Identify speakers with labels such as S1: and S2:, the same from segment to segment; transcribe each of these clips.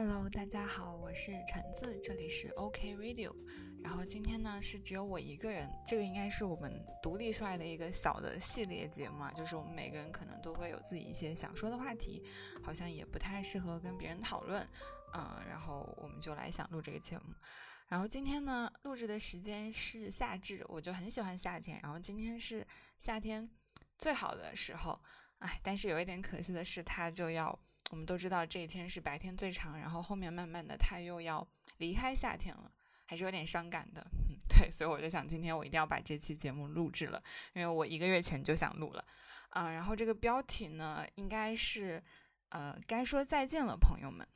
S1: Hello，大家好，我是橙子，这里是 OK Radio。然后今天呢是只有我一个人，这个应该是我们独立出来的一个小的系列节目，啊，就是我们每个人可能都会有自己一些想说的话题，好像也不太适合跟别人讨论，嗯，然后我们就来想录这个节目。然后今天呢录制的时间是夏至，我就很喜欢夏天，然后今天是夏天最好的时候，哎，但是有一点可惜的是，它就要。我们都知道这一天是白天最长，然后后面慢慢的它又要离开夏天了，还是有点伤感的。嗯，对，所以我就想今天我一定要把这期节目录制了，因为我一个月前就想录了。啊，然后这个标题呢，应该是呃该说再见了，朋友们。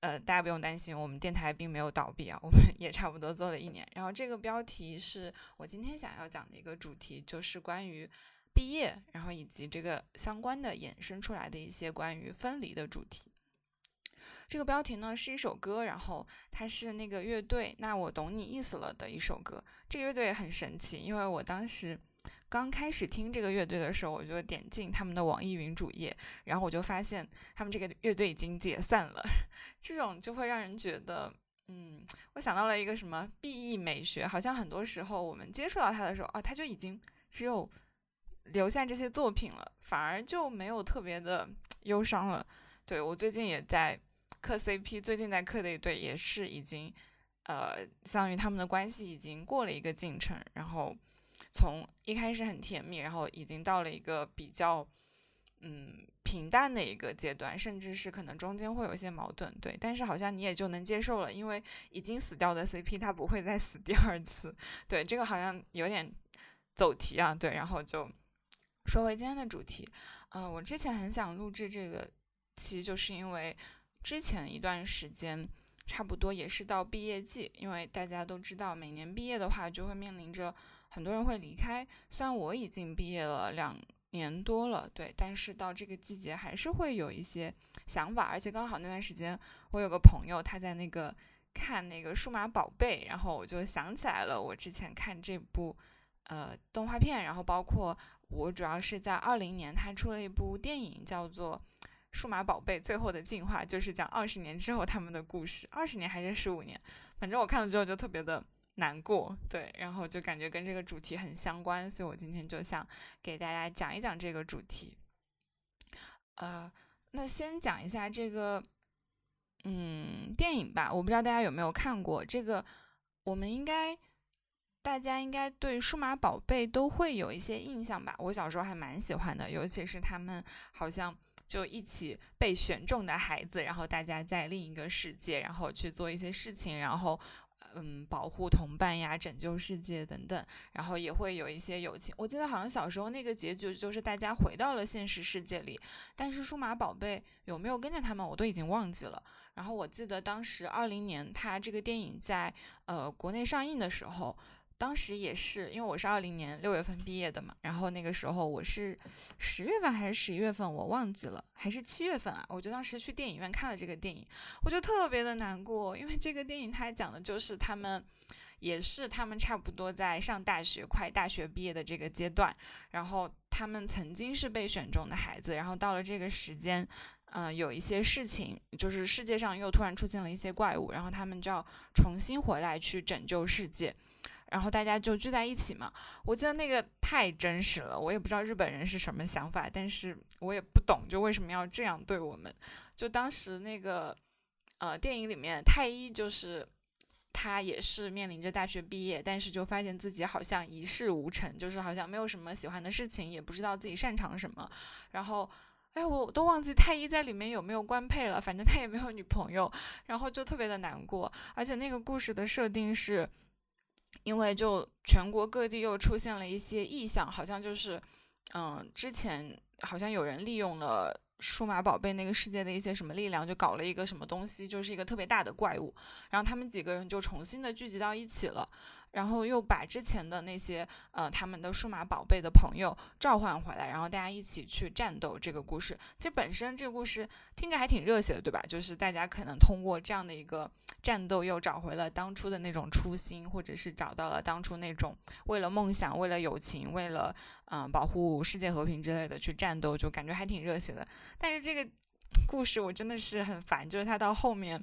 S1: 呃，大家不用担心，我们电台并没有倒闭啊，我们也差不多做了一年。然后这个标题是我今天想要讲的一个主题，就是关于。毕业，然后以及这个相关的衍生出来的一些关于分离的主题。这个标题呢是一首歌，然后它是那个乐队“那我懂你意思了”的一首歌。这个乐队也很神奇，因为我当时刚开始听这个乐队的时候，我就点进他们的网易云主页，然后我就发现他们这个乐队已经解散了。这种就会让人觉得，嗯，我想到了一个什么 B E 美学，好像很多时候我们接触到它的时候啊，它就已经只有。留下这些作品了，反而就没有特别的忧伤了。对我最近也在磕 CP，最近在磕的一对也是已经，呃，相当于他们的关系已经过了一个进程，然后从一开始很甜蜜，然后已经到了一个比较嗯平淡的一个阶段，甚至是可能中间会有一些矛盾。对，但是好像你也就能接受了，因为已经死掉的 CP 他不会再死第二次。对，这个好像有点走题啊。对，然后就。说回今天的主题，嗯，我之前很想录制这个期，就是因为之前一段时间，差不多也是到毕业季，因为大家都知道，每年毕业的话，就会面临着很多人会离开。虽然我已经毕业了两年多了，对，但是到这个季节还是会有一些想法，而且刚好那段时间，我有个朋友他在那个看那个数码宝贝，然后我就想起来了，我之前看这部呃动画片，然后包括。我主要是在二零年，他出了一部电影，叫做《数码宝贝：最后的进化》，就是讲二十年之后他们的故事。二十年还是十五年？反正我看了之后就特别的难过，对，然后就感觉跟这个主题很相关，所以我今天就想给大家讲一讲这个主题。呃，那先讲一下这个，嗯，电影吧。我不知道大家有没有看过这个，我们应该。大家应该对数码宝贝都会有一些印象吧？我小时候还蛮喜欢的，尤其是他们好像就一起被选中的孩子，然后大家在另一个世界，然后去做一些事情，然后嗯，保护同伴呀，拯救世界等等，然后也会有一些友情。我记得好像小时候那个结局就是大家回到了现实世界里，但是数码宝贝有没有跟着他们，我都已经忘记了。然后我记得当时二零年他这个电影在呃国内上映的时候。当时也是，因为我是二零年六月份毕业的嘛，然后那个时候我是十月份还是十一月份，我忘记了，还是七月份啊？我就当时去电影院看了这个电影，我就特别的难过，因为这个电影它讲的就是他们，也是他们差不多在上大学、快大学毕业的这个阶段，然后他们曾经是被选中的孩子，然后到了这个时间，嗯，有一些事情，就是世界上又突然出现了一些怪物，然后他们就要重新回来去拯救世界。然后大家就聚在一起嘛，我记得那个太真实了，我也不知道日本人是什么想法，但是我也不懂，就为什么要这样对我们。就当时那个，呃，电影里面太一就是他也是面临着大学毕业，但是就发现自己好像一事无成，就是好像没有什么喜欢的事情，也不知道自己擅长什么。然后，哎，我都忘记太一在里面有没有官配了，反正他也没有女朋友，然后就特别的难过。而且那个故事的设定是。因为就全国各地又出现了一些异象，好像就是，嗯，之前好像有人利用了数码宝贝那个世界的一些什么力量，就搞了一个什么东西，就是一个特别大的怪物，然后他们几个人就重新的聚集到一起了。然后又把之前的那些呃他们的数码宝贝的朋友召唤回来，然后大家一起去战斗。这个故事其实本身这个故事听着还挺热血的，对吧？就是大家可能通过这样的一个战斗，又找回了当初的那种初心，或者是找到了当初那种为了梦想、为了友情、为了嗯保护世界和平之类的去战斗，就感觉还挺热血的。但是这个故事我真的是很烦，就是它到后面，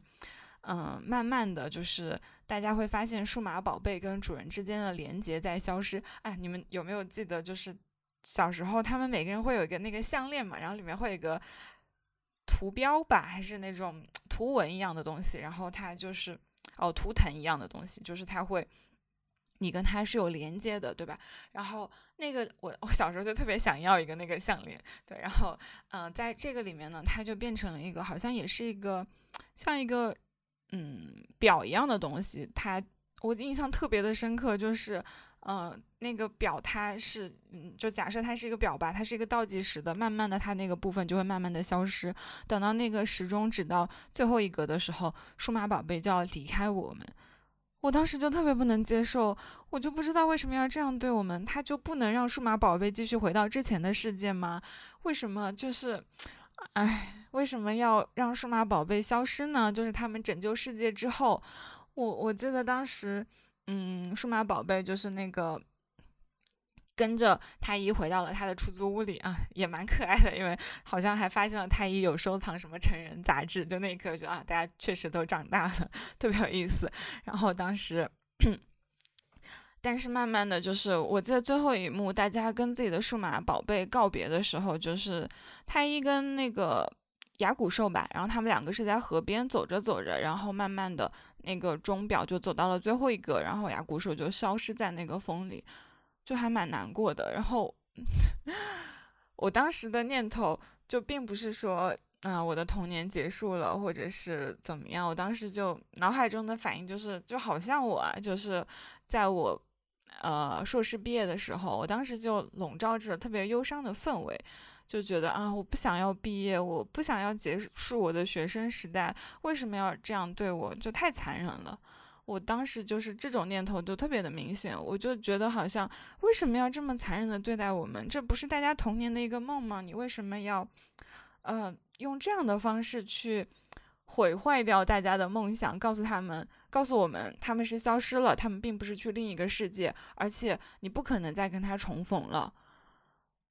S1: 嗯，慢慢的就是大家会发现数码宝贝跟主人之间的连接在消失。哎，你们有没有记得，就是小时候他们每个人会有一个那个项链嘛，然后里面会有一个图标吧，还是那种图文一样的东西，然后它就是哦图腾一样的东西，就是它会。你跟它是有连接的，对吧？然后那个我我小时候就特别想要一个那个项链，对。然后嗯，在这个里面呢，它就变成了一个好像也是一个像一个嗯表一样的东西。它我印象特别的深刻，就是嗯那个表它是嗯就假设它是一个表吧，它是一个倒计时的，慢慢的它那个部分就会慢慢的消失，等到那个时钟指到最后一格的时候，数码宝贝就要离开我们。我当时就特别不能接受，我就不知道为什么要这样对我们，他就不能让数码宝贝继续回到之前的世界吗？为什么就是，哎，为什么要让数码宝贝消失呢？就是他们拯救世界之后，我我记得当时，嗯，数码宝贝就是那个。跟着太一回到了他的出租屋里啊，也蛮可爱的，因为好像还发现了太一有收藏什么成人杂志，就那一刻觉得啊，大家确实都长大了，特别有意思。然后当时，但是慢慢的就是我记得最后一幕，大家跟自己的数码宝贝告别的时候，就是太一跟那个牙骨兽吧，然后他们两个是在河边走着走着，然后慢慢的那个钟表就走到了最后一个，然后牙骨兽就消失在那个风里。就还蛮难过的，然后 我当时的念头就并不是说，啊，我的童年结束了，或者是怎么样。我当时就脑海中的反应就是，就好像我，就是在我呃硕士毕业的时候，我当时就笼罩着特别忧伤的氛围，就觉得啊，我不想要毕业，我不想要结束我的学生时代，为什么要这样对我？就太残忍了。我当时就是这种念头就特别的明显，我就觉得好像为什么要这么残忍的对待我们？这不是大家童年的一个梦吗？你为什么要，呃，用这样的方式去毁坏掉大家的梦想？告诉他们，告诉我们他们是消失了，他们并不是去另一个世界，而且你不可能再跟他重逢了。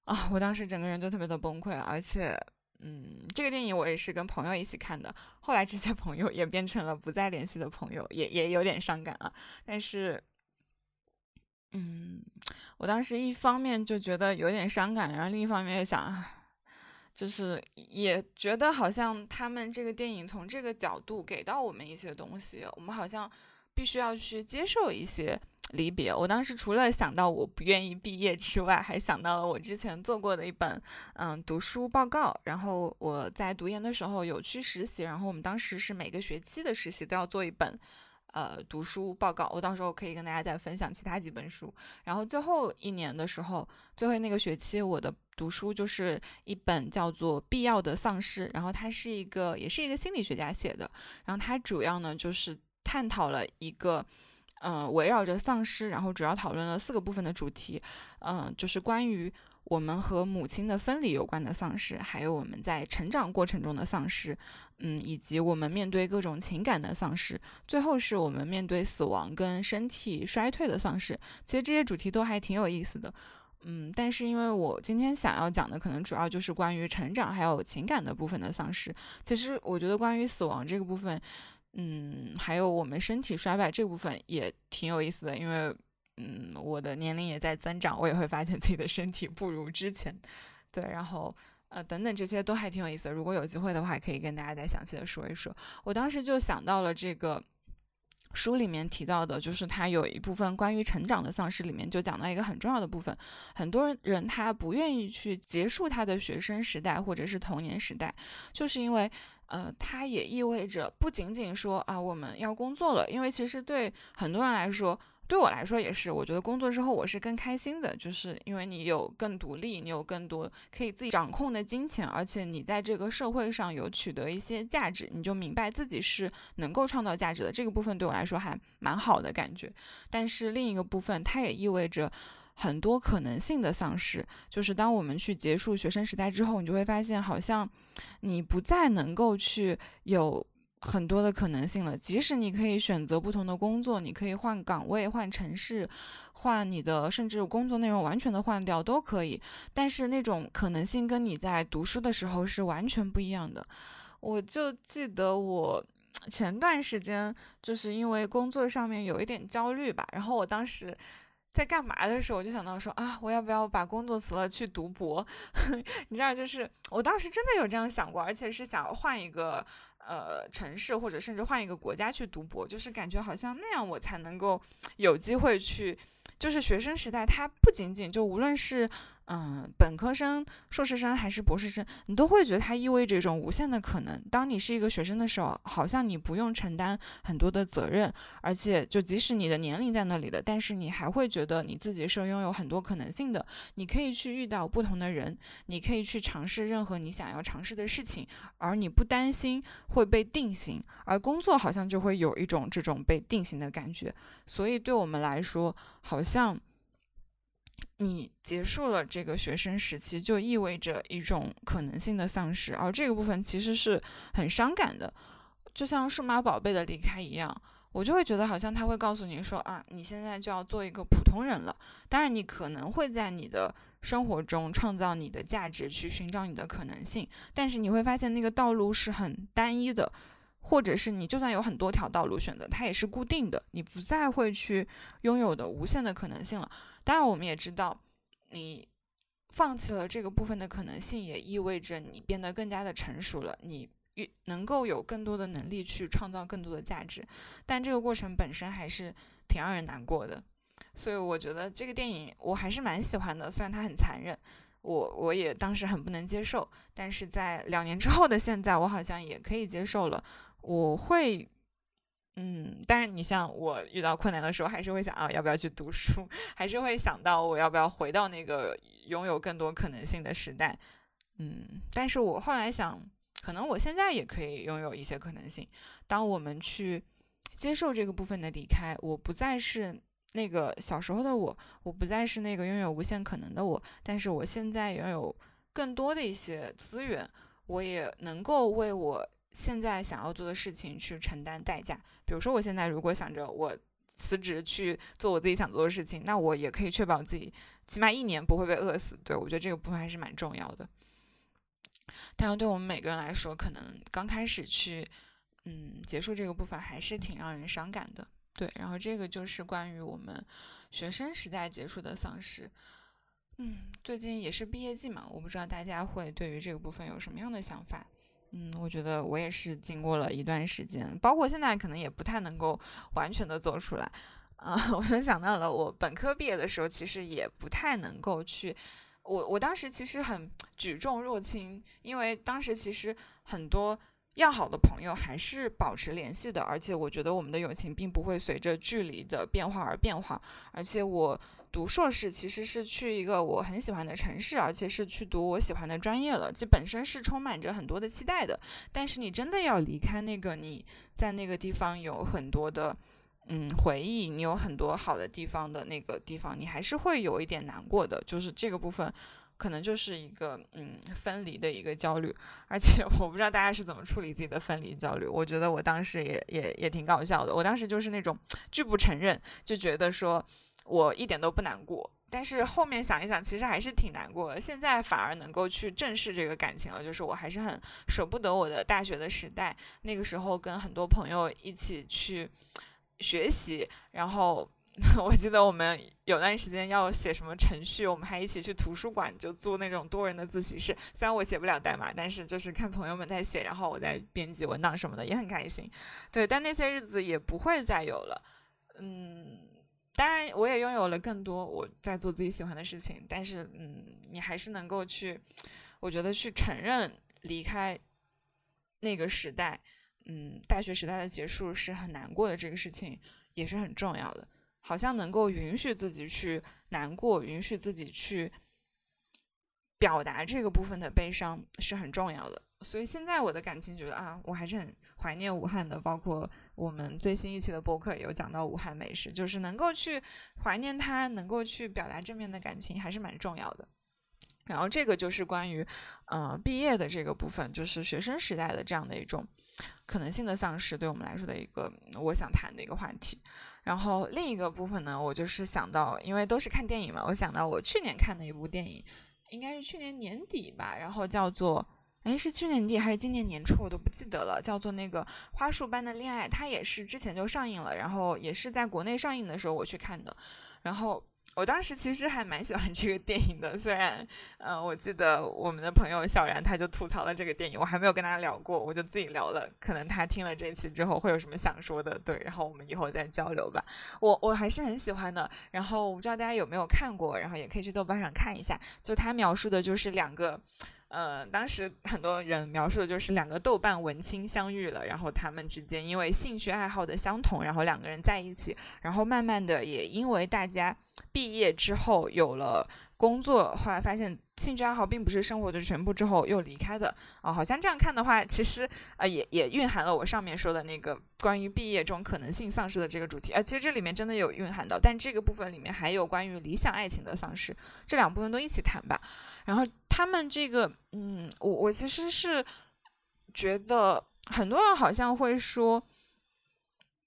S1: 啊，我当时整个人就特别的崩溃，而且。嗯，这个电影我也是跟朋友一起看的，后来这些朋友也变成了不再联系的朋友，也也有点伤感啊。但是，嗯，我当时一方面就觉得有点伤感，然后另一方面又想，就是也觉得好像他们这个电影从这个角度给到我们一些东西，我们好像必须要去接受一些。离别，我当时除了想到我不愿意毕业之外，还想到了我之前做过的一本嗯读书报告。然后我在读研的时候有去实习，然后我们当时是每个学期的实习都要做一本呃读书报告。我到时候可以跟大家再分享其他几本书。然后最后一年的时候，最后那个学期我的读书就是一本叫做《必要的丧失》，然后它是一个也是一个心理学家写的，然后它主要呢就是探讨了一个。嗯，围绕着丧失，然后主要讨论了四个部分的主题，嗯，就是关于我们和母亲的分离有关的丧失，还有我们在成长过程中的丧失，嗯，以及我们面对各种情感的丧失，最后是我们面对死亡跟身体衰退的丧失。其实这些主题都还挺有意思的，嗯，但是因为我今天想要讲的可能主要就是关于成长还有情感的部分的丧失。其实我觉得关于死亡这个部分。嗯，还有我们身体衰败这部分也挺有意思的，因为嗯，我的年龄也在增长，我也会发现自己的身体不如之前，对，然后呃等等这些都还挺有意思的。如果有机会的话，可以跟大家再详细的说一说。我当时就想到了这个书里面提到的，就是它有一部分关于成长的丧失，里面就讲到一个很重要的部分，很多人他不愿意去结束他的学生时代或者是童年时代，就是因为。呃，它也意味着不仅仅说啊，我们要工作了，因为其实对很多人来说，对我来说也是，我觉得工作之后我是更开心的，就是因为你有更独立，你有更多可以自己掌控的金钱，而且你在这个社会上有取得一些价值，你就明白自己是能够创造价值的，这个部分对我来说还蛮好的感觉。但是另一个部分，它也意味着。很多可能性的丧失，就是当我们去结束学生时代之后，你就会发现，好像你不再能够去有很多的可能性了。即使你可以选择不同的工作，你可以换岗位、换城市、换你的，甚至工作内容完全的换掉都可以。但是那种可能性跟你在读书的时候是完全不一样的。我就记得我前段时间就是因为工作上面有一点焦虑吧，然后我当时。在干嘛的时候，我就想到说啊，我要不要把工作辞了去读博？你知道，就是我当时真的有这样想过，而且是想换一个呃城市，或者甚至换一个国家去读博，就是感觉好像那样我才能够有机会去。就是学生时代，它不仅仅就无论是。嗯，本科生、硕士生还是博士生，你都会觉得它意味着一种无限的可能。当你是一个学生的时候，好像你不用承担很多的责任，而且就即使你的年龄在那里的，但是你还会觉得你自己是拥有很多可能性的。你可以去遇到不同的人，你可以去尝试任何你想要尝试的事情，而你不担心会被定型。而工作好像就会有一种这种被定型的感觉，所以对我们来说，好像。你结束了这个学生时期，就意味着一种可能性的丧失，而这个部分其实是很伤感的，就像数码宝贝的离开一样，我就会觉得好像他会告诉你说啊，你现在就要做一个普通人了。当然，你可能会在你的生活中创造你的价值，去寻找你的可能性，但是你会发现那个道路是很单一的，或者是你就算有很多条道路选择，它也是固定的，你不再会去拥有的无限的可能性了。当然，我们也知道，你放弃了这个部分的可能性，也意味着你变得更加的成熟了，你越能够有更多的能力去创造更多的价值。但这个过程本身还是挺让人难过的，所以我觉得这个电影我还是蛮喜欢的，虽然它很残忍，我我也当时很不能接受，但是在两年之后的现在，我好像也可以接受了，我会。嗯，但是你像我遇到困难的时候，还是会想啊，要不要去读书？还是会想到我要不要回到那个拥有更多可能性的时代？嗯，但是我后来想，可能我现在也可以拥有一些可能性。当我们去接受这个部分的离开，我不再是那个小时候的我，我不再是那个拥有无限可能的我，但是我现在拥有更多的一些资源，我也能够为我现在想要做的事情去承担代价。比如说，我现在如果想着我辞职去做我自己想做的事情，那我也可以确保自己起码一年不会被饿死。对我觉得这个部分还是蛮重要的。当然，对我们每个人来说，可能刚开始去嗯结束这个部分还是挺让人伤感的。对，然后这个就是关于我们学生时代结束的丧失。嗯，最近也是毕业季嘛，我不知道大家会对于这个部分有什么样的想法。嗯，我觉得我也是经过了一段时间，包括现在可能也不太能够完全的做出来。啊，我就想到了我本科毕业的时候，其实也不太能够去。我我当时其实很举重若轻，因为当时其实很多要好的朋友还是保持联系的，而且我觉得我们的友情并不会随着距离的变化而变化，而且我。读硕士其实是去一个我很喜欢的城市，而且是去读我喜欢的专业了。这本身是充满着很多的期待的。但是你真的要离开那个你在那个地方有很多的嗯回忆，你有很多好的地方的那个地方，你还是会有一点难过的。就是这个部分可能就是一个嗯分离的一个焦虑。而且我不知道大家是怎么处理自己的分离焦虑。我觉得我当时也也也挺搞笑的。我当时就是那种拒不承认，就觉得说。我一点都不难过，但是后面想一想，其实还是挺难过的。现在反而能够去正视这个感情了，就是我还是很舍不得我的大学的时代。那个时候跟很多朋友一起去学习，然后 我记得我们有段时间要写什么程序，我们还一起去图书馆就租那种多人的自习室。虽然我写不了代码，但是就是看朋友们在写，然后我在编辑文档什么的，也很开心。对，但那些日子也不会再有了。嗯。当然，我也拥有了更多我在做自己喜欢的事情，但是，嗯，你还是能够去，我觉得去承认离开那个时代，嗯，大学时代的结束是很难过的，这个事情也是很重要的。好像能够允许自己去难过，允许自己去表达这个部分的悲伤是很重要的。所以现在我的感情觉得啊，我还是很怀念武汉的。包括我们最新一期的播客有讲到武汉美食，就是能够去怀念它，能够去表达正面的感情，还是蛮重要的。然后这个就是关于呃毕业的这个部分，就是学生时代的这样的一种可能性的丧失，对我们来说的一个我想谈的一个话题。然后另一个部分呢，我就是想到，因为都是看电影嘛，我想到我去年看的一部电影，应该是去年年底吧，然后叫做，哎，是去年底还是今年年初，我都不记得了，叫做那个《花束般的恋爱》，它也是之前就上映了，然后也是在国内上映的时候我去看的，然后。我当时其实还蛮喜欢这个电影的，虽然，嗯，我记得我们的朋友小然他就吐槽了这个电影，我还没有跟他聊过，我就自己聊了。可能他听了这期之后会有什么想说的，对，然后我们以后再交流吧。我我还是很喜欢的。然后我不知道大家有没有看过，然后也可以去豆瓣上看一下。就他描述的就是两个。嗯，当时很多人描述的就是两个豆瓣文青相遇了，然后他们之间因为兴趣爱好的相同，然后两个人在一起，然后慢慢的也因为大家毕业之后有了工作，后来发现兴趣爱好并不是生活的全部，之后又离开的。哦，好像这样看的话，其实呃也也蕴含了我上面说的那个关于毕业中可能性丧失的这个主题。呃，其实这里面真的有蕴含到，但这个部分里面还有关于理想爱情的丧失，这两部分都一起谈吧。然后他们这个，嗯，我我其实是觉得很多人好像会说，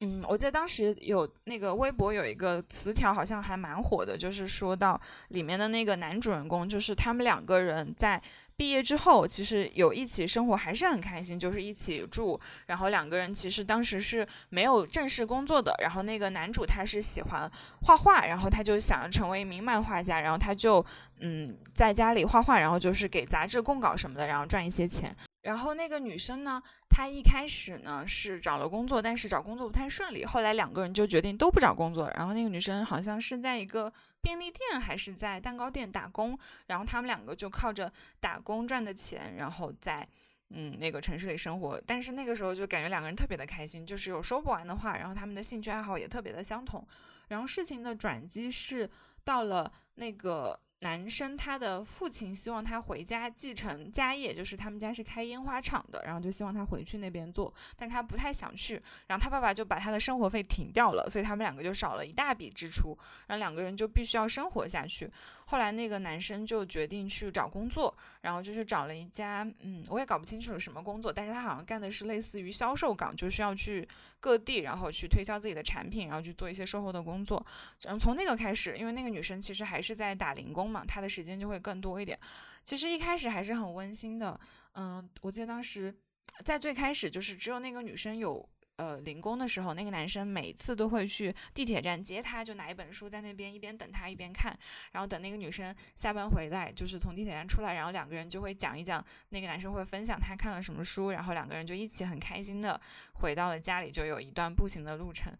S1: 嗯，我记得当时有那个微博有一个词条，好像还蛮火的，就是说到里面的那个男主人公，就是他们两个人在。毕业之后，其实有一起生活还是很开心，就是一起住。然后两个人其实当时是没有正式工作的。然后那个男主他是喜欢画画，然后他就想要成为一名漫画家。然后他就嗯在家里画画，然后就是给杂志供稿什么的，然后赚一些钱。然后那个女生呢，她一开始呢是找了工作，但是找工作不太顺利。后来两个人就决定都不找工作。然后那个女生好像是在一个。便利店还是在蛋糕店打工，然后他们两个就靠着打工赚的钱，然后在嗯那个城市里生活。但是那个时候就感觉两个人特别的开心，就是有说不完的话，然后他们的兴趣爱好也特别的相同。然后事情的转机是到了那个。男生他的父亲希望他回家继承家业，就是他们家是开烟花厂的，然后就希望他回去那边做，但他不太想去，然后他爸爸就把他的生活费停掉了，所以他们两个就少了一大笔支出，然后两个人就必须要生活下去。后来那个男生就决定去找工作，然后就是找了一家，嗯，我也搞不清楚什么工作，但是他好像干的是类似于销售岗，就需要去各地，然后去推销自己的产品，然后去做一些售后的工作。然后从那个开始，因为那个女生其实还是在打零工嘛，她的时间就会更多一点。其实一开始还是很温馨的，嗯，我记得当时在最开始就是只有那个女生有。呃，零工的时候，那个男生每次都会去地铁站接她，就拿一本书在那边一边等她一边看，然后等那个女生下班回来，就是从地铁站出来，然后两个人就会讲一讲，那个男生会分享他看了什么书，然后两个人就一起很开心的回到了家里，就有一段步行的路程。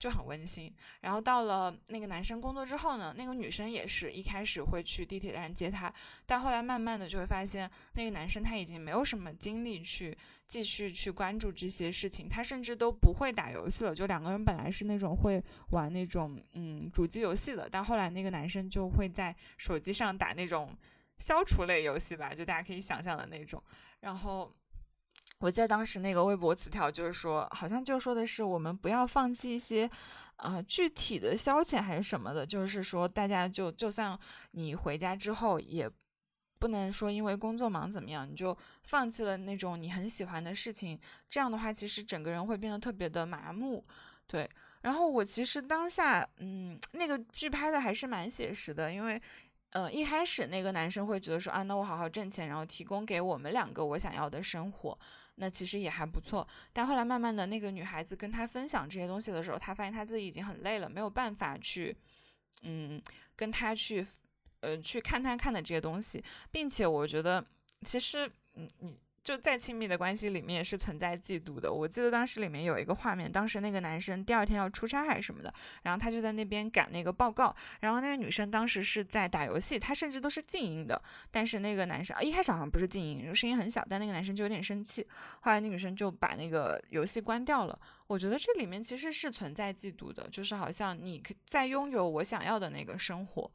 S1: 就很温馨。然后到了那个男生工作之后呢，那个女生也是一开始会去地铁站接他，但后来慢慢的就会发现，那个男生他已经没有什么精力去继续去关注这些事情，他甚至都不会打游戏了。就两个人本来是那种会玩那种嗯主机游戏的，但后来那个男生就会在手机上打那种消除类游戏吧，就大家可以想象的那种。然后。我记得当时那个微博词条就是说，好像就说的是我们不要放弃一些，呃，具体的消遣还是什么的，就是说大家就就算你回家之后，也不能说因为工作忙怎么样，你就放弃了那种你很喜欢的事情。这样的话，其实整个人会变得特别的麻木。对，然后我其实当下，嗯，那个剧拍的还是蛮写实的，因为，呃，一开始那个男生会觉得说啊，那我好好挣钱，然后提供给我们两个我想要的生活。那其实也还不错，但后来慢慢的那个女孩子跟他分享这些东西的时候，他发现他自己已经很累了，没有办法去，嗯，跟他去，嗯，去看他看的这些东西，并且我觉得其实，嗯，你。就再亲密的关系里面也是存在嫉妒的。我记得当时里面有一个画面，当时那个男生第二天要出差还是什么的，然后他就在那边赶那个报告，然后那个女生当时是在打游戏，她甚至都是静音的。但是那个男生一开始好像不是静音，声音很小，但那个男生就有点生气。后来那女生就把那个游戏关掉了。我觉得这里面其实是存在嫉妒的，就是好像你在拥有我想要的那个生活。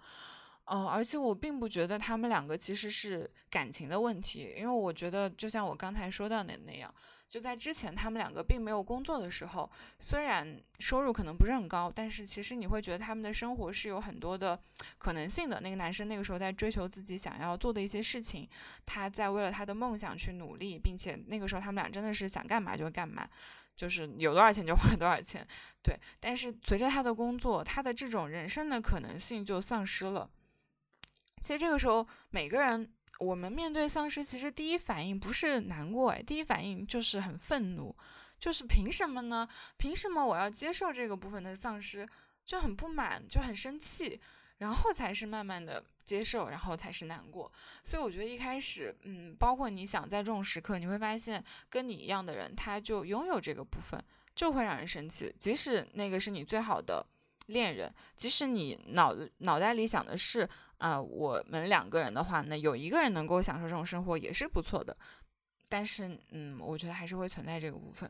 S1: 哦，而且我并不觉得他们两个其实是感情的问题，因为我觉得就像我刚才说到的那样，就在之前他们两个并没有工作的时候，虽然收入可能不是很高，但是其实你会觉得他们的生活是有很多的可能性的。那个男生那个时候在追求自己想要做的一些事情，他在为了他的梦想去努力，并且那个时候他们俩真的是想干嘛就干嘛，就是有多少钱就花多少钱。对，但是随着他的工作，他的这种人生的可能性就丧失了。其实这个时候每个人。我们面对丧失，其实第一反应不是难过，哎，第一反应就是很愤怒，就是凭什么呢？凭什么我要接受这个部分的丧失？就很不满，就很生气，然后才是慢慢的接受，然后才是难过。所以我觉得一开始，嗯，包括你想在这种时刻，你会发现跟你一样的人，他就拥有这个部分，就会让人生气，即使那个是你最好的恋人，即使你脑脑袋里想的是。啊，我们两个人的话，那有一个人能够享受这种生活也是不错的。但是，嗯，我觉得还是会存在这个部分。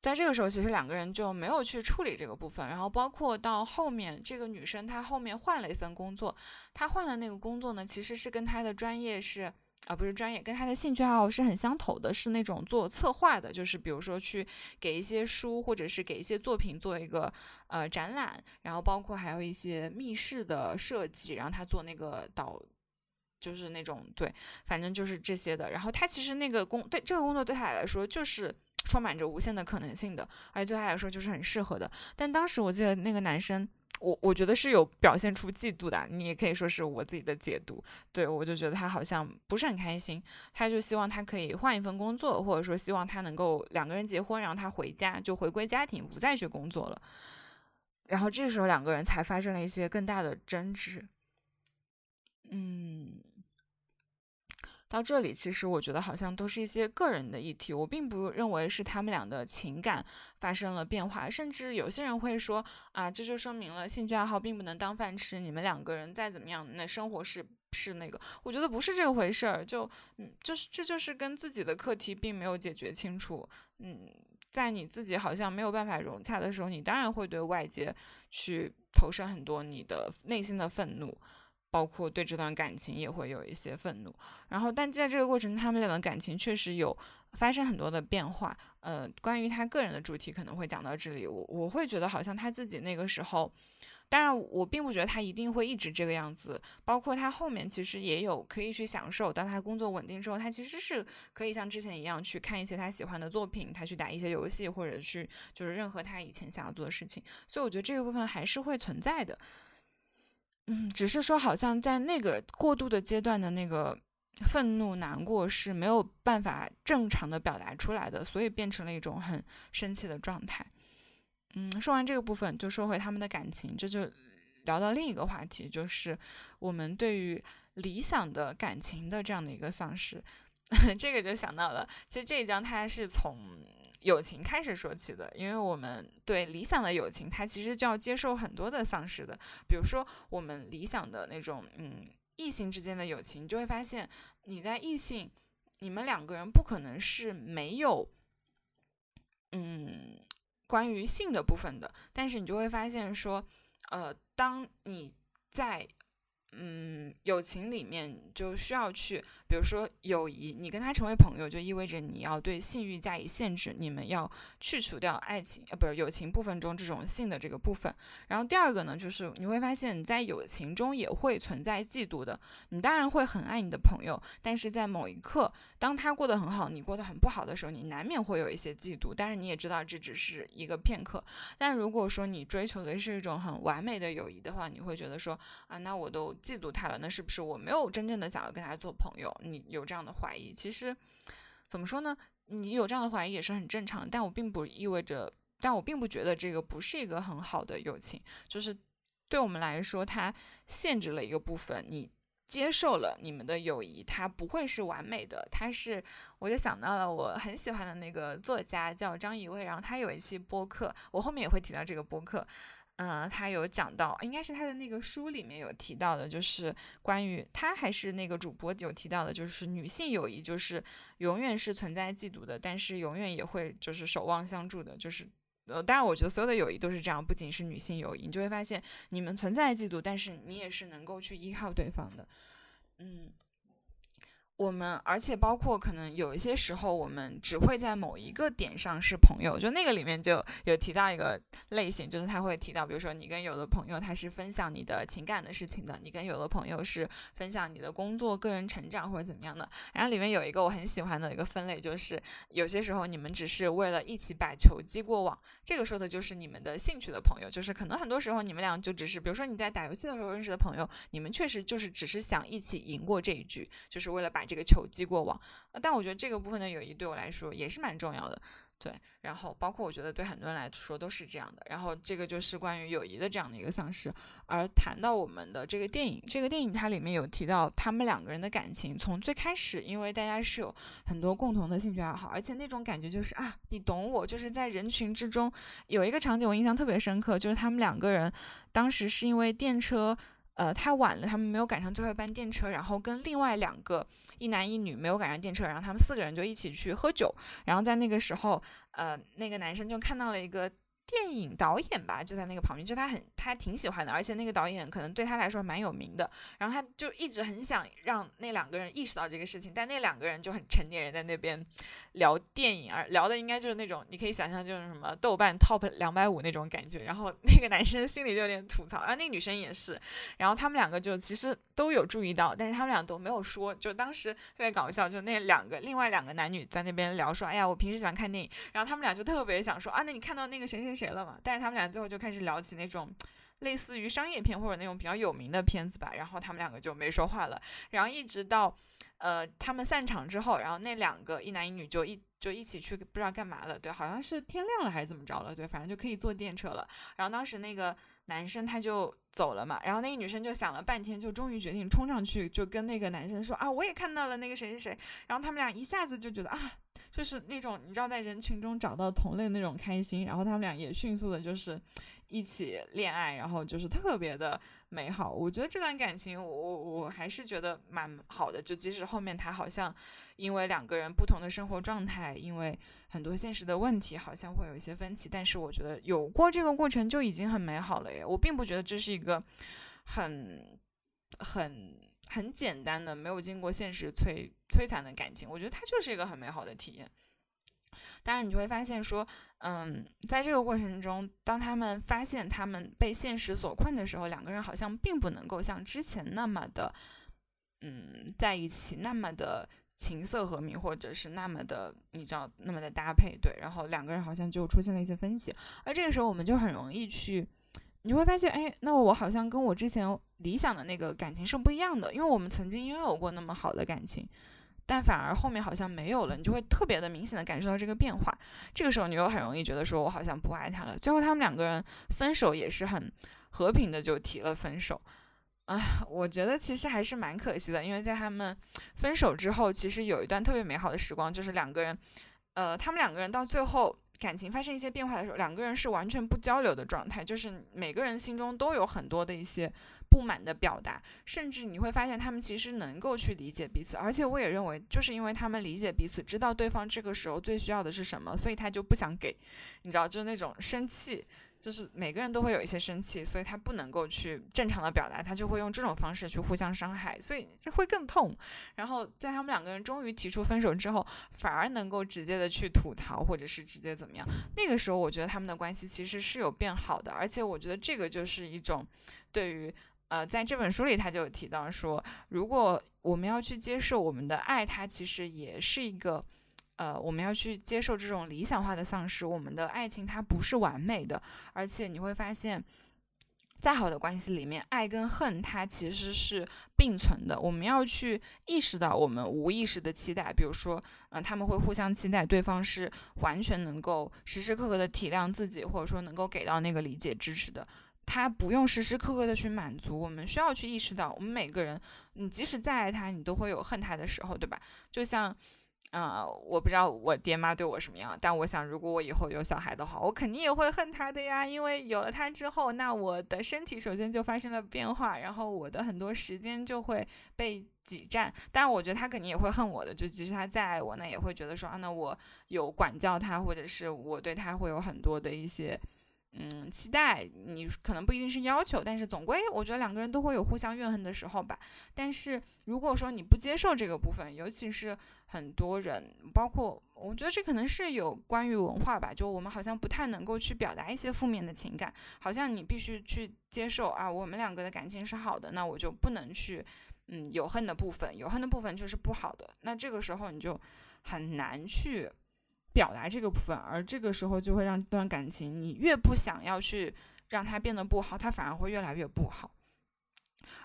S1: 在这个时候，其实两个人就没有去处理这个部分。然后，包括到后面，这个女生她后面换了一份工作，她换的那个工作呢，其实是跟她的专业是。而不是专业，跟他的兴趣爱好是很相投的，是那种做策划的，就是比如说去给一些书或者是给一些作品做一个呃展览，然后包括还有一些密室的设计，然后他做那个导，就是那种对，反正就是这些的。然后他其实那个工对这个工作对他来说就是充满着无限的可能性的，而且对他来说就是很适合的。但当时我记得那个男生。我我觉得是有表现出嫉妒的，你也可以说是我自己的解读。对我就觉得他好像不是很开心，他就希望他可以换一份工作，或者说希望他能够两个人结婚，然后他回家就回归家庭，不再去工作了。然后这时候两个人才发生了一些更大的争执。嗯。到这里，其实我觉得好像都是一些个人的议题，我并不认为是他们俩的情感发生了变化，甚至有些人会说啊，这就说明了兴趣爱好并不能当饭吃，你们两个人再怎么样，那生活是是那个，我觉得不是这回事儿，就嗯，就是这就是跟自己的课题并没有解决清楚，嗯，在你自己好像没有办法融洽的时候，你当然会对外界去投射很多你的内心的愤怒。包括对这段感情也会有一些愤怒，然后，但在这个过程，他们俩的感情确实有发生很多的变化。呃，关于他个人的主题可能会讲到这里，我我会觉得好像他自己那个时候，当然我并不觉得他一定会一直这个样子。包括他后面其实也有可以去享受，当他工作稳定之后，他其实是可以像之前一样去看一些他喜欢的作品，他去打一些游戏，或者去就是任何他以前想要做的事情。所以我觉得这个部分还是会存在的。嗯，只是说好像在那个过渡的阶段的那个愤怒、难过是没有办法正常的表达出来的，所以变成了一种很生气的状态。嗯，说完这个部分，就说回他们的感情，这就聊到另一个话题，就是我们对于理想的感情的这样的一个丧失。这个就想到了，其实这一章它是从。友情开始说起的，因为我们对理想的友情，它其实就要接受很多的丧失的。比如说，我们理想的那种，嗯，异性之间的友情，你就会发现，你在异性，你们两个人不可能是没有，嗯，关于性的部分的。但是你就会发现说，呃，当你在嗯，友情里面就需要去，比如说友谊，你跟他成为朋友，就意味着你要对性欲加以限制，你们要去除掉爱情，呃，不是友情部分中这种性的这个部分。然后第二个呢，就是你会发现你在友情中也会存在嫉妒的。你当然会很爱你的朋友，但是在某一刻，当他过得很好，你过得很不好的时候，你难免会有一些嫉妒。但是你也知道这只是一个片刻。但如果说你追求的是一种很完美的友谊的话，你会觉得说啊，那我都。嫉妒他了，那是不是我没有真正的想要跟他做朋友？你有这样的怀疑，其实怎么说呢？你有这样的怀疑也是很正常。但我并不意味着，但我并不觉得这个不是一个很好的友情。就是对我们来说，它限制了一个部分。你接受了你们的友谊，它不会是完美的。它是，我就想到了我很喜欢的那个作家叫张怡薇，然后他有一期播客，我后面也会提到这个播客。嗯，他有讲到，应该是他的那个书里面有提到的，就是关于他还是那个主播有提到的，就是女性友谊就是永远是存在嫉妒的，但是永远也会就是守望相助的，就是呃，当然我觉得所有的友谊都是这样，不仅是女性友谊，你就会发现你们存在嫉妒，但是你也是能够去依靠对方的。嗯，我们，而且包括可能有一些时候，我们只会在某一个点上是朋友。就那个里面就有提到一个类型，就是他会提到，比如说你跟有的朋友他是分享你的情感的事情的，你跟有的朋友是分享你的工作、个人成长或者怎么样的。然后里面有一个我很喜欢的一个分类，就是有些时候你们只是为了一起把球击过网。这个说的就是你们的兴趣的朋友，就是可能很多时候你们俩就只是，比如说你在打游戏的时候认识的朋友，你们确实就是只是想一起赢过这一局，就是为了把。这个球击过网，但我觉得这个部分的友谊对我来说也是蛮重要的，对。然后包括我觉得对很多人来说都是这样的。然后这个就是关于友谊的这样的一个丧失。而谈到我们的这个电影，这个电影它里面有提到他们两个人的感情，从最开始，因为大家是有很多共同的兴趣爱好，而且那种感觉就是啊，你懂我，就是在人群之中有一个场景我印象特别深刻，就是他们两个人当时是因为电车呃太晚了，他们没有赶上最后一班电车，然后跟另外两个。一男一女没有赶上电车，然后他们四个人就一起去喝酒，然后在那个时候，呃，那个男生就看到了一个。电影导演吧，就在那个旁边，就他很他挺喜欢的，而且那个导演可能对他来说蛮有名的，然后他就一直很想让那两个人意识到这个事情，但那两个人就很成年人在那边聊电影，而聊的应该就是那种你可以想象就是什么豆瓣 top 两百五那种感觉，然后那个男生心里就有点吐槽，然后那个女生也是，然后他们两个就其实都有注意到，但是他们俩都没有说，就当时特别搞笑，就那两个另外两个男女在那边聊说，哎呀，我平时喜欢看电影，然后他们俩就特别想说啊，那你看到那个谁谁。谁了嘛？但是他们俩最后就开始聊起那种类似于商业片或者那种比较有名的片子吧。然后他们两个就没说话了。然后一直到呃他们散场之后，然后那两个一男一女就一就一起去不知道干嘛了。对，好像是天亮了还是怎么着了？对，反正就可以坐电车了。然后当时那个男生他就走了嘛。然后那个女生就想了半天，就终于决定冲上去，就跟那个男生说啊，我也看到了那个谁谁谁。然后他们俩一下子就觉得啊。就是那种你知道在人群中找到同类那种开心，然后他们俩也迅速的，就是一起恋爱，然后就是特别的美好。我觉得这段感情，我我我还是觉得蛮好的。就即使后面他好像因为两个人不同的生活状态，因为很多现实的问题，好像会有一些分歧，但是我觉得有过这个过程就已经很美好了耶。我并不觉得这是一个很很。很简单的，没有经过现实摧摧残的感情，我觉得它就是一个很美好的体验。当然，你就会发现说，嗯，在这个过程中，当他们发现他们被现实所困的时候，两个人好像并不能够像之前那么的，嗯，在一起，那么的琴瑟和鸣，或者是那么的，你知道，那么的搭配，对。然后两个人好像就出现了一些分歧，而这个时候，我们就很容易去。你会发现，哎，那我好像跟我之前理想的那个感情是不一样的，因为我们曾经拥有过那么好的感情，但反而后面好像没有了，你就会特别的明显的感受到这个变化。这个时候，你又很容易觉得说，我好像不爱他了。最后，他们两个人分手也是很和平的就提了分手。啊，我觉得其实还是蛮可惜的，因为在他们分手之后，其实有一段特别美好的时光，就是两个人，呃，他们两个人到最后。感情发生一些变化的时候，两个人是完全不交流的状态，就是每个人心中都有很多的一些不满的表达，甚至你会发现他们其实能够去理解彼此，而且我也认为，就是因为他们理解彼此，知道对方这个时候最需要的是什么，所以他就不想给，你知道，就是那种生气。就是每个人都会有一些生气，所以他不能够去正常的表达，他就会用这种方式去互相伤害，所以这会更痛。然后在他们两个人终于提出分手之后，反而能够直接的去吐槽，或者是直接怎么样？那个时候我觉得他们的关系其实是有变好的，而且我觉得这个就是一种对于呃，在这本书里他就有提到说，如果我们要去接受我们的爱，它其实也是一个。呃，我们要去接受这种理想化的丧失。我们的爱情它不是完美的，而且你会发现，再好的关系里面，爱跟恨它其实是并存的。我们要去意识到我们无意识的期待，比如说，嗯，他们会互相期待对方是完全能够时时刻刻的体谅自己，或者说能够给到那个理解支持的。他不用时时刻刻的去满足。我们需要去意识到，我们每个人，你即使再爱他，你都会有恨他的时候，对吧？就像。啊，我不知道我爹妈对我什么样，但我想，如果我以后有小孩的话，我肯定也会恨他的呀。因为有了他之后，那我的身体首先就发生了变化，然后我的很多时间就会被挤占。当然，我觉得他肯定也会恨我的，就即使他再爱我，那也会觉得说啊，那我有管教他，或者是我对他会有很多的一些嗯，期待你可能不一定是要求，但是总归我觉得两个人都会有互相怨恨的时候吧。但是如果说你不接受这个部分，尤其是很多人，包括我觉得这可能是有关于文化吧，就我们好像不太能够去表达一些负面的情感，好像你必须去接受啊，我们两个的感情是好的，那我就不能去嗯有恨的部分，有恨的部分就是不好的，那这个时候你就很难去。表达这个部分，而这个时候就会让这段感情，你越不想要去让它变得不好，它反而会越来越不好。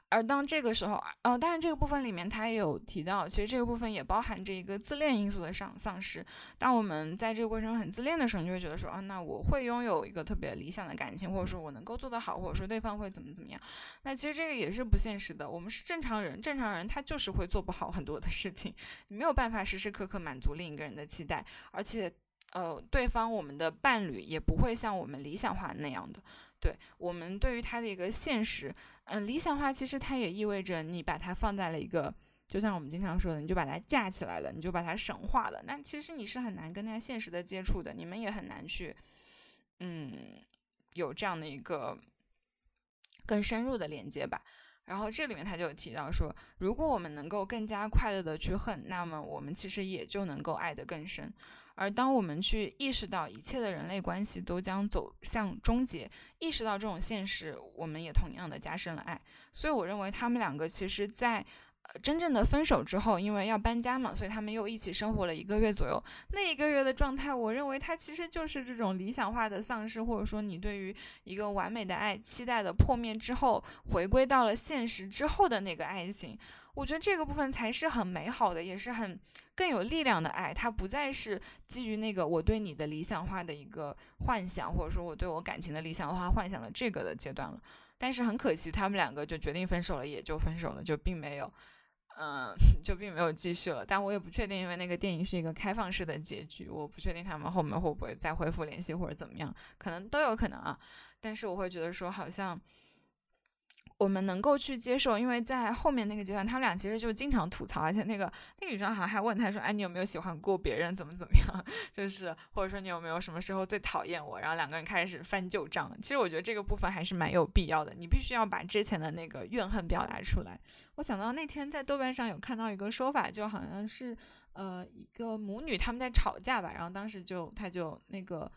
S1: 而当这个时候，呃，当然这个部分里面他也有提到，其实这个部分也包含着一个自恋因素的丧丧失。当我们在这个过程中很自恋的时候，你就会觉得说，啊，那我会拥有一个特别理想的感情，或者说我能够做得好，或者说对方会怎么怎么样。那其实这个也是不现实的。我们是正常人，正常人他就是会做不好很多的事情，没有办法时时刻刻满足另一个人的期待，而且，呃，对方我们的伴侣也不会像我们理想化那样的。对我们对于他的一个现实，嗯，理想化其实它也意味着你把它放在了一个，就像我们经常说的，你就把它架起来了，你就把它神化了。那其实你是很难跟它现实的接触的，你们也很难去，嗯，有这样的一个更深入的连接吧。然后这里面他就提到说，如果我们能够更加快乐的去恨，那么我们其实也就能够爱得更深。而当我们去意识到一切的人类关系都将走向终结，意识到这种现实，我们也同样的加深了爱。所以我认为他们两个其实，在真正的分手之后，因为要搬家嘛，所以他们又一起生活了一个月左右。那一个月的状态，我认为它其实就是这种理想化的丧失，或者说你对于一个完美的爱期待的破灭之后，回归到了现实之后的那个爱情。我觉得这个部分才是很美好的，也是很更有力量的爱。它不再是基于那个我对你的理想化的一个幻想，或者说我对我感情的理想化幻想的这个的阶段了。但是很可惜，他们两个就决定分手了，也就分手了，就并没有，嗯，就并没有继续了。但我也不确定，因为那个电影是一个开放式的结局，我不确定他们后面会不会再恢复联系或者怎么样，可能都有可能啊。但是我会觉得说，好像。我们能够去接受，因为在后面那个阶段，他们俩其实就经常吐槽，而且那个那个女生好像还问他说：“哎，你有没有喜欢过别人？怎么怎么样？就是或者说你有没有什么时候最讨厌我？”然后两个人开始翻旧账。其实我觉得这个部分还是蛮有必要的，你必须要把之前的那个怨恨表达出来。我想到那天在豆瓣上有看到一个说法，就好像是呃一个母女他们在吵架吧，然后当时就他就那个。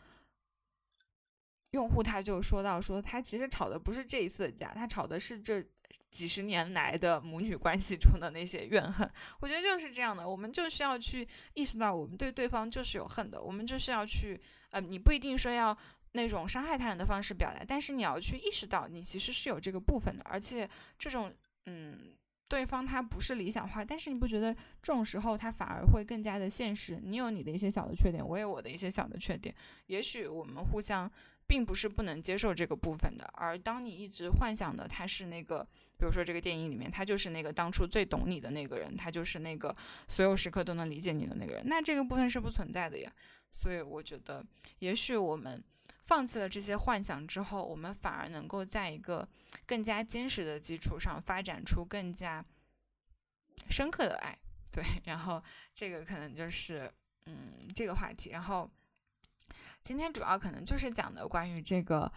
S1: 用户他就说到说，他其实吵的不是这一次的架，他吵的是这几十年来的母女关系中的那些怨恨。我觉得就是这样的，我们就需要去意识到，我们对对方就是有恨的，我们就是要去，呃，你不一定说要那种伤害他人的方式表达，但是你要去意识到，你其实是有这个部分的，而且这种，嗯，对方他不是理想化，但是你不觉得这种时候他反而会更加的现实？你有你的一些小的缺点，我有我的一些小的缺点，也许我们互相。并不是不能接受这个部分的，而当你一直幻想的他是那个，比如说这个电影里面他就是那个当初最懂你的那个人，他就是那个所有时刻都能理解你的那个人，那这个部分是不存在的呀。所以我觉得，也许我们放弃了这些幻想之后，我们反而能够在一个更加坚实的基础上发展出更加深刻的爱。对，然后这个可能就是嗯这个话题，然后。今天主要可能就是讲的关于这个，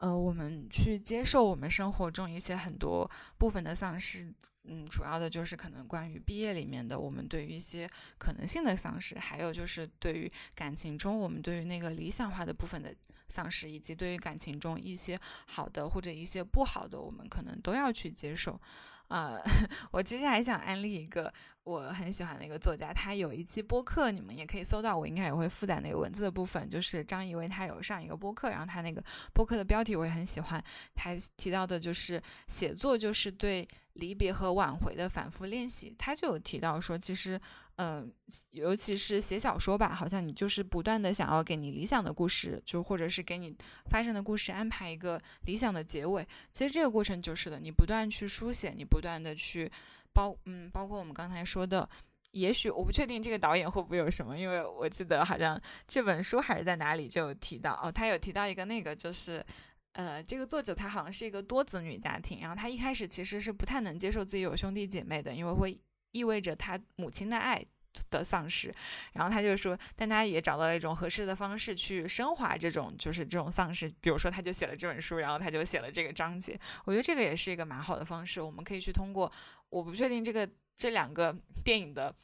S1: 呃，我们去接受我们生活中一些很多部分的丧失，嗯，主要的就是可能关于毕业里面的我们对于一些可能性的丧失，还有就是对于感情中我们对于那个理想化的部分的丧失，以及对于感情中一些好的或者一些不好的，我们可能都要去接受。啊，我其实还想安利一个我很喜欢的一个作家，他有一期播客，你们也可以搜到，我应该也会附在那个文字的部分。就是张怡薇，他有上一个播客，然后他那个播客的标题我也很喜欢，他提到的就是写作就是对离别和挽回的反复练习。他就有提到说，其实。嗯，尤其是写小说吧，好像你就是不断的想要给你理想的故事，就或者是给你发生的故事安排一个理想的结尾。其实这个过程就是的，你不断去书写，你不断的去包，嗯，包括我们刚才说的，也许我不确定这个导演会不会有什么，因为我记得好像这本书还是在哪里就有提到哦，他有提到一个那个就是，呃，这个作者他好像是一个多子女家庭，然后他一开始其实是不太能接受自己有兄弟姐妹的，因为会。意味着他母亲的爱
S2: 的丧失。然后他就说，但他也找到了一种合适的方式去升华这种就是这种丧失。比如说，他就写了这本书，然后他就写了这个章节。我觉得这个也是一个蛮好的方式。我们可以去通过，我不确定这个这两个电影的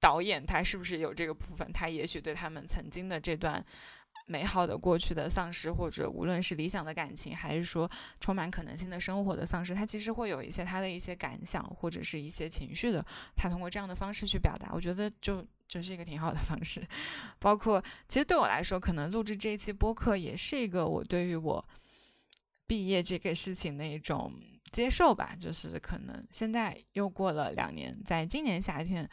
S2: 导演他是不是有这个部分，他也许对他们曾经的这段。美好的过去的丧失，或者无论是理想的感情，还是说充满可能性的生活的丧失，他其实会有一些他的一些感想，或者是一些情绪的。他通过这样的方式去表达，我觉得就就是一个挺好的方式。包括其实对我来说，可能录制这一期播客也是一个我对于我毕业这个事情的一种接受吧。就是可能现在又过了两年，在今年夏天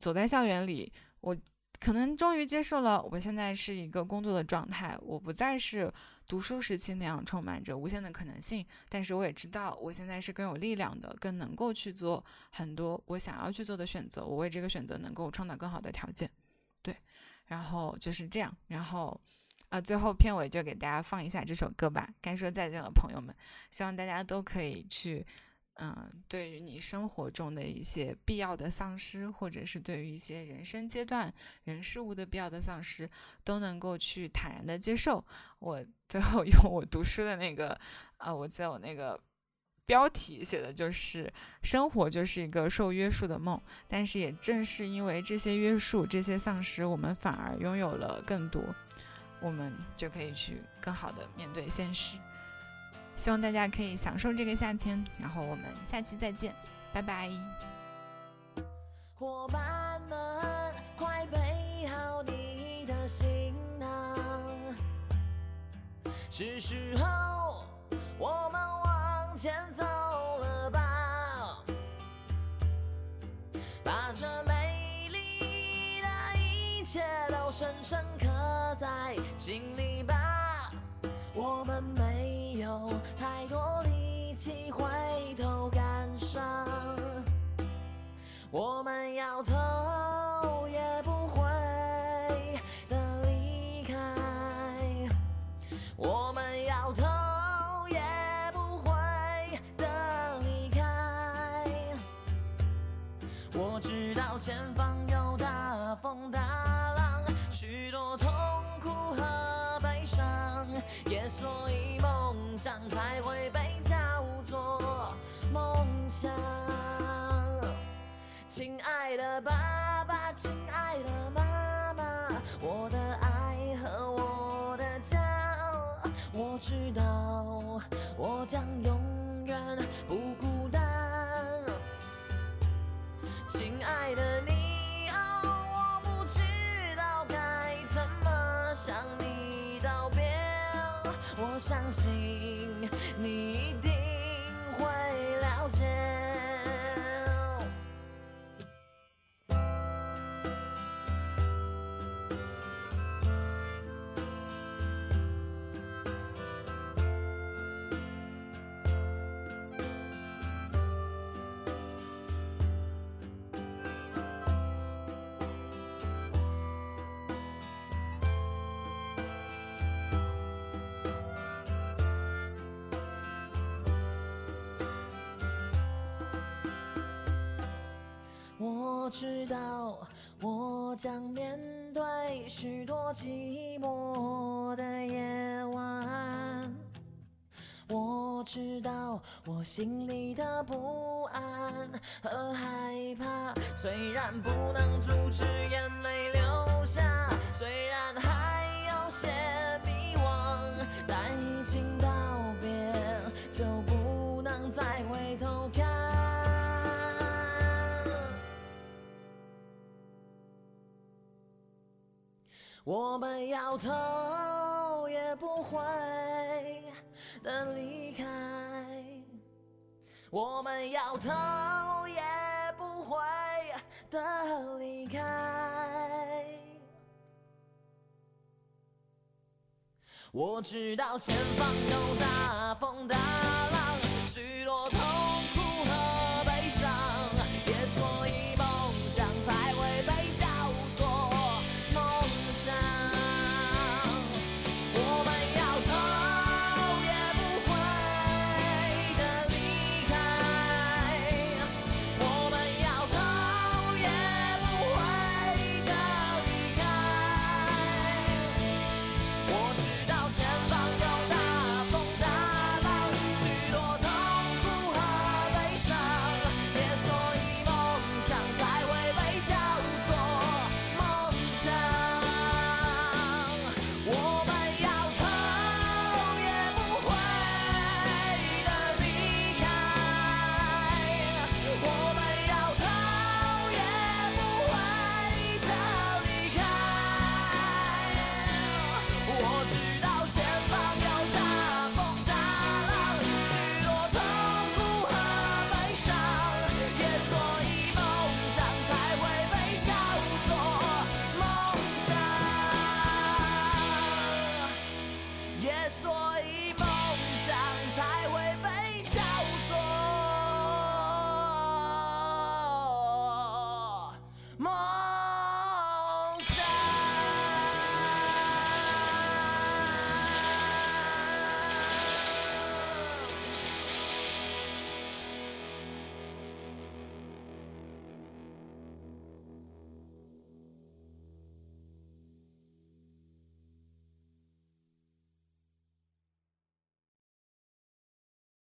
S2: 走在校园里，我。可能终于接受了，我现在是一个工作的状态，我不再是读书时期那样充满着无限的可能性。但是我也知道，我现在是更有力量的，更能够去做很多我想要去做的选择。我为这个选择能够创造更好的条件，对。然后就是这样，然后啊，最后片尾就给大家放一下这首歌吧。该说再见了，朋友们，希望大家都可以去。嗯，对于你生活中的一些必要的丧失，或者是对于一些人生阶段人事物的必要的丧失，都能够去坦然的接受。我最后用我读书的那个，啊，我在我那个标题写的就是“生活就是一个受约束的梦”，但是也正是因为这些约束、这些丧失，我们反而拥有了更多，我们就可以去更好的面对现实。希望大家可以享受这个夏天，然后我们下期再见，拜拜。伙伴们，快备好你的行囊，是时候我们往前走了吧，把这美一切都深深刻在心里吧，我们没。有太多力气回头感伤，我们要头也不回的离开，我们要头也不回的离开。我知道前方有大风大也所以梦。想才会被叫做梦想。亲爱的爸爸，亲爱的妈妈，我的爱和我的家，我知道我将永远不孤单。亲爱的你相信。你知道，我将面对许多寂寞的夜晚。我知道，我心里的不安和害怕，虽然不能阻止眼泪流下，虽然还有些迷惘，但已经道别，就不能再回头我们要头也不回的离开，我们要头也不回的离开。我知道前方有大风大浪，许多